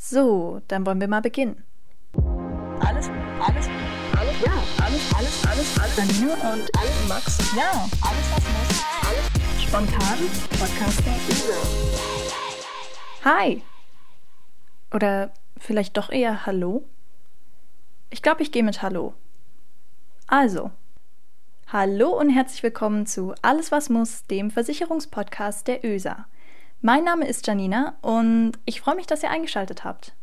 So, dann wollen wir mal beginnen. Alles, alles, alles, ja, alles, alles, alles, alles. Janine und alles, Max. Ja, alles, was muss. Alles spontan. Podcast Hi. Oder vielleicht doch eher Hallo? Ich glaube, ich gehe mit Hallo. Also, Hallo und herzlich willkommen zu Alles was muss, dem Versicherungspodcast der ÖSA. Mein Name ist Janina und ich freue mich, dass ihr eingeschaltet habt.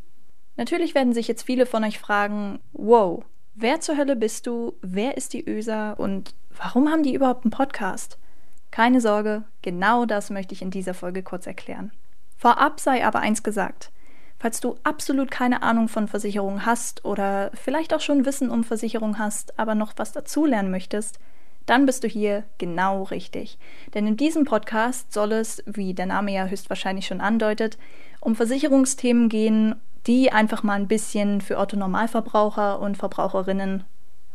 Natürlich werden sich jetzt viele von euch fragen, wow, wer zur Hölle bist du, wer ist die ÖSA und warum haben die überhaupt einen Podcast? Keine Sorge, genau das möchte ich in dieser Folge kurz erklären. Vorab sei aber eins gesagt. Falls du absolut keine Ahnung von Versicherungen hast oder vielleicht auch schon Wissen um Versicherung hast, aber noch was dazulernen möchtest, dann bist du hier genau richtig. Denn in diesem Podcast soll es, wie der Name ja höchstwahrscheinlich schon andeutet, um Versicherungsthemen gehen, die einfach mal ein bisschen für Otto Normalverbraucher und Verbraucherinnen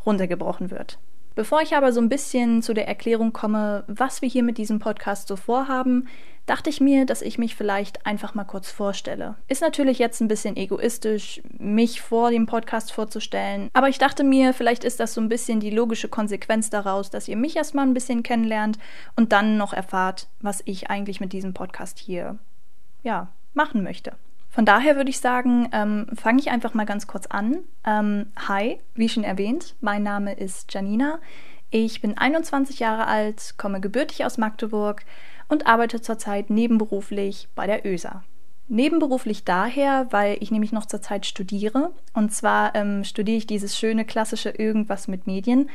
runtergebrochen wird. Bevor ich aber so ein bisschen zu der Erklärung komme, was wir hier mit diesem Podcast so vorhaben, dachte ich mir, dass ich mich vielleicht einfach mal kurz vorstelle. Ist natürlich jetzt ein bisschen egoistisch, mich vor dem Podcast vorzustellen, aber ich dachte mir, vielleicht ist das so ein bisschen die logische Konsequenz daraus, dass ihr mich erstmal ein bisschen kennenlernt und dann noch erfahrt, was ich eigentlich mit diesem Podcast hier, ja, machen möchte. Von daher würde ich sagen, ähm, fange ich einfach mal ganz kurz an. Ähm, hi, wie schon erwähnt, mein Name ist Janina. Ich bin 21 Jahre alt, komme gebürtig aus Magdeburg und arbeite zurzeit nebenberuflich bei der ÖSA. Nebenberuflich daher, weil ich nämlich noch zurzeit studiere. Und zwar ähm, studiere ich dieses schöne klassische Irgendwas mit Medien.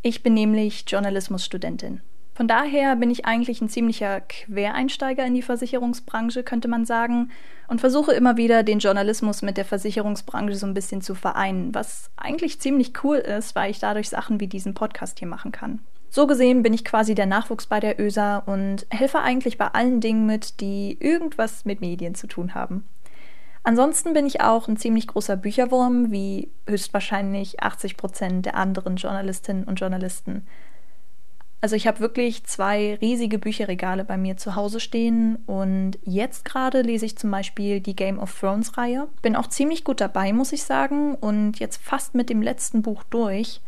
Ich bin nämlich Journalismusstudentin. Von daher bin ich eigentlich ein ziemlicher Quereinsteiger in die Versicherungsbranche, könnte man sagen, und versuche immer wieder den Journalismus mit der Versicherungsbranche so ein bisschen zu vereinen, was eigentlich ziemlich cool ist, weil ich dadurch Sachen wie diesen Podcast hier machen kann. So gesehen bin ich quasi der Nachwuchs bei der ÖSA und helfe eigentlich bei allen Dingen mit, die irgendwas mit Medien zu tun haben. Ansonsten bin ich auch ein ziemlich großer Bücherwurm, wie höchstwahrscheinlich 80 Prozent der anderen Journalistinnen und Journalisten. Also ich habe wirklich zwei riesige Bücherregale bei mir zu Hause stehen und jetzt gerade lese ich zum Beispiel die Game of Thrones Reihe. Bin auch ziemlich gut dabei, muss ich sagen, und jetzt fast mit dem letzten Buch durch.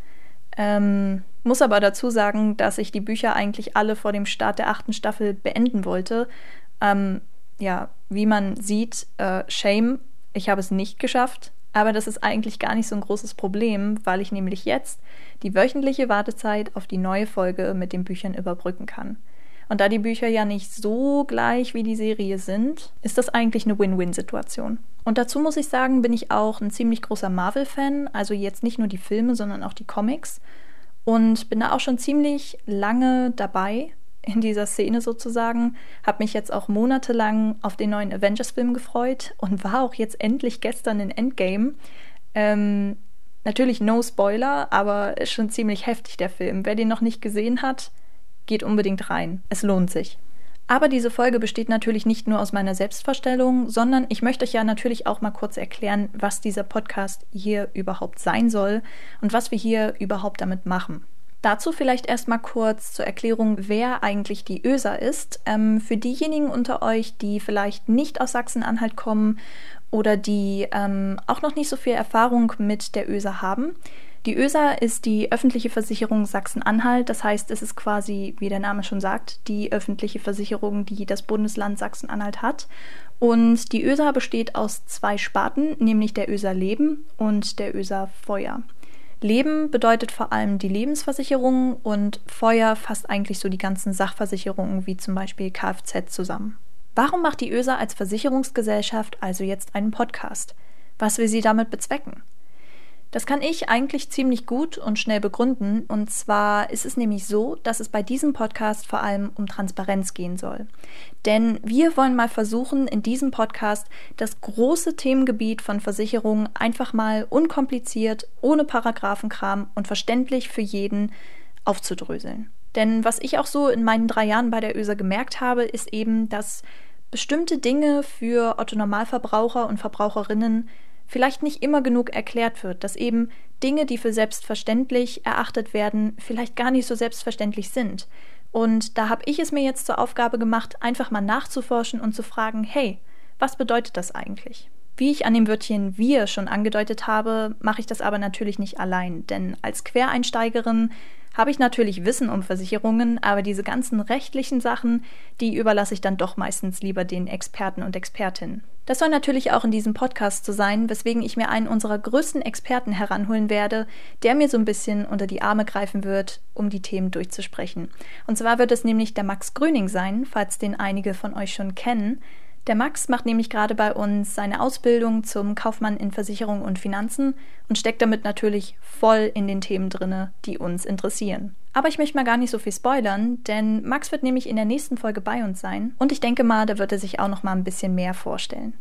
Ähm, muss aber dazu sagen, dass ich die Bücher eigentlich alle vor dem Start der achten Staffel beenden wollte. Ähm, ja, wie man sieht, äh, Shame, ich habe es nicht geschafft. Aber das ist eigentlich gar nicht so ein großes Problem, weil ich nämlich jetzt die wöchentliche Wartezeit auf die neue Folge mit den Büchern überbrücken kann. Und da die Bücher ja nicht so gleich wie die Serie sind, ist das eigentlich eine Win-Win-Situation. Und dazu muss ich sagen, bin ich auch ein ziemlich großer Marvel-Fan, also jetzt nicht nur die Filme, sondern auch die Comics. Und bin da auch schon ziemlich lange dabei in dieser Szene sozusagen. Habe mich jetzt auch monatelang auf den neuen Avengers-Film gefreut und war auch jetzt endlich gestern in Endgame. Ähm, natürlich no Spoiler, aber ist schon ziemlich heftig der Film. Wer den noch nicht gesehen hat, geht unbedingt rein. Es lohnt sich. Aber diese Folge besteht natürlich nicht nur aus meiner Selbstvorstellung, sondern ich möchte euch ja natürlich auch mal kurz erklären, was dieser Podcast hier überhaupt sein soll und was wir hier überhaupt damit machen. Dazu vielleicht erstmal kurz zur Erklärung, wer eigentlich die ÖSA ist. Ähm, für diejenigen unter euch, die vielleicht nicht aus Sachsen-Anhalt kommen oder die ähm, auch noch nicht so viel Erfahrung mit der ÖSA haben. Die ÖSA ist die öffentliche Versicherung Sachsen-Anhalt. Das heißt, es ist quasi, wie der Name schon sagt, die öffentliche Versicherung, die das Bundesland Sachsen-Anhalt hat. Und die ÖSA besteht aus zwei Sparten, nämlich der ÖSA Leben und der ÖSA Feuer. Leben bedeutet vor allem die Lebensversicherung und Feuer fasst eigentlich so die ganzen Sachversicherungen wie zum Beispiel Kfz zusammen. Warum macht die ÖSA als Versicherungsgesellschaft also jetzt einen Podcast? Was will sie damit bezwecken? Das kann ich eigentlich ziemlich gut und schnell begründen. Und zwar ist es nämlich so, dass es bei diesem Podcast vor allem um Transparenz gehen soll. Denn wir wollen mal versuchen, in diesem Podcast das große Themengebiet von Versicherungen einfach mal unkompliziert, ohne Paragraphenkram und verständlich für jeden aufzudröseln. Denn was ich auch so in meinen drei Jahren bei der ÖSA gemerkt habe, ist eben, dass bestimmte Dinge für Otto Normalverbraucher und Verbraucherinnen vielleicht nicht immer genug erklärt wird, dass eben Dinge, die für selbstverständlich erachtet werden, vielleicht gar nicht so selbstverständlich sind. Und da habe ich es mir jetzt zur Aufgabe gemacht, einfach mal nachzuforschen und zu fragen, hey, was bedeutet das eigentlich? Wie ich an dem Wörtchen wir schon angedeutet habe, mache ich das aber natürlich nicht allein, denn als Quereinsteigerin habe ich natürlich Wissen um Versicherungen, aber diese ganzen rechtlichen Sachen, die überlasse ich dann doch meistens lieber den Experten und Expertinnen. Das soll natürlich auch in diesem Podcast so sein, weswegen ich mir einen unserer größten Experten heranholen werde, der mir so ein bisschen unter die Arme greifen wird, um die Themen durchzusprechen. Und zwar wird es nämlich der Max Gröning sein, falls den einige von euch schon kennen. Der Max macht nämlich gerade bei uns seine Ausbildung zum Kaufmann in Versicherung und Finanzen und steckt damit natürlich voll in den Themen drinne, die uns interessieren. Aber ich möchte mal gar nicht so viel spoilern, denn Max wird nämlich in der nächsten Folge bei uns sein und ich denke mal, da wird er sich auch noch mal ein bisschen mehr vorstellen.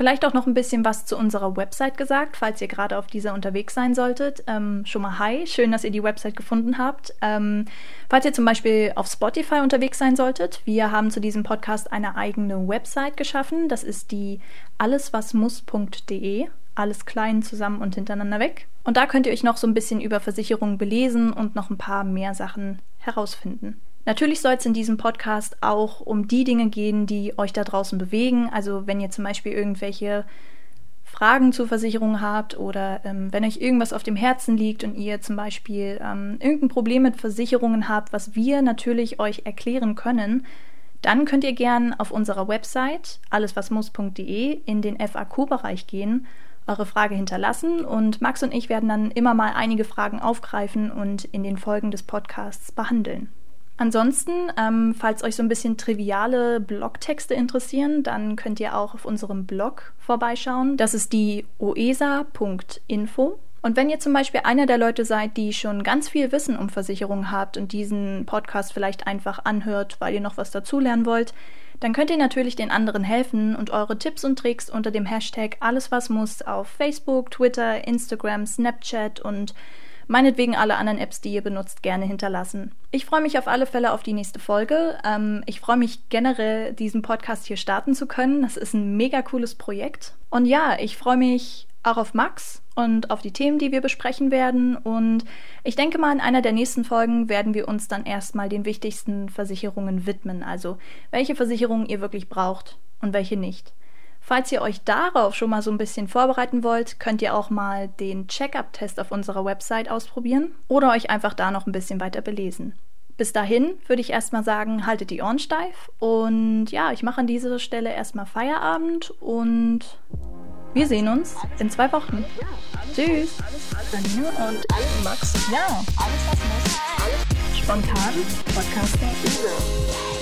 Vielleicht auch noch ein bisschen was zu unserer Website gesagt, falls ihr gerade auf dieser unterwegs sein solltet. Ähm, schon mal hi, schön, dass ihr die Website gefunden habt. Ähm, falls ihr zum Beispiel auf Spotify unterwegs sein solltet, wir haben zu diesem Podcast eine eigene Website geschaffen. Das ist die alleswasmuss.de. Alles klein zusammen und hintereinander weg. Und da könnt ihr euch noch so ein bisschen über Versicherungen belesen und noch ein paar mehr Sachen herausfinden. Natürlich soll es in diesem Podcast auch um die Dinge gehen, die euch da draußen bewegen. Also wenn ihr zum Beispiel irgendwelche Fragen zur Versicherung habt oder ähm, wenn euch irgendwas auf dem Herzen liegt und ihr zum Beispiel ähm, irgendein Problem mit Versicherungen habt, was wir natürlich euch erklären können, dann könnt ihr gern auf unserer Website alleswasmuss.de in den FAQ-Bereich gehen, eure Frage hinterlassen und Max und ich werden dann immer mal einige Fragen aufgreifen und in den Folgen des Podcasts behandeln. Ansonsten, ähm, falls euch so ein bisschen triviale Blogtexte interessieren, dann könnt ihr auch auf unserem Blog vorbeischauen. Das ist die oesa.info. Und wenn ihr zum Beispiel einer der Leute seid, die schon ganz viel Wissen um Versicherungen habt und diesen Podcast vielleicht einfach anhört, weil ihr noch was dazulernen wollt, dann könnt ihr natürlich den anderen helfen und eure Tipps und Tricks unter dem Hashtag alles was muss auf Facebook, Twitter, Instagram, Snapchat und meinetwegen alle anderen Apps, die ihr benutzt, gerne hinterlassen. Ich freue mich auf alle Fälle auf die nächste Folge. Ähm, ich freue mich generell, diesen Podcast hier starten zu können. Das ist ein mega cooles Projekt. Und ja, ich freue mich auch auf Max und auf die Themen, die wir besprechen werden. Und ich denke mal, in einer der nächsten Folgen werden wir uns dann erstmal den wichtigsten Versicherungen widmen. Also welche Versicherungen ihr wirklich braucht und welche nicht. Falls ihr euch darauf schon mal so ein bisschen vorbereiten wollt, könnt ihr auch mal den Check-up-Test auf unserer Website ausprobieren oder euch einfach da noch ein bisschen weiter belesen. Bis dahin würde ich erstmal sagen, haltet die Ohren steif und ja, ich mache an dieser Stelle erstmal Feierabend und wir sehen uns in zwei Wochen. Ja, alles, Tschüss. Alles, alles, und alles Max. Ja, alles was muss. Spontan. Podcasting.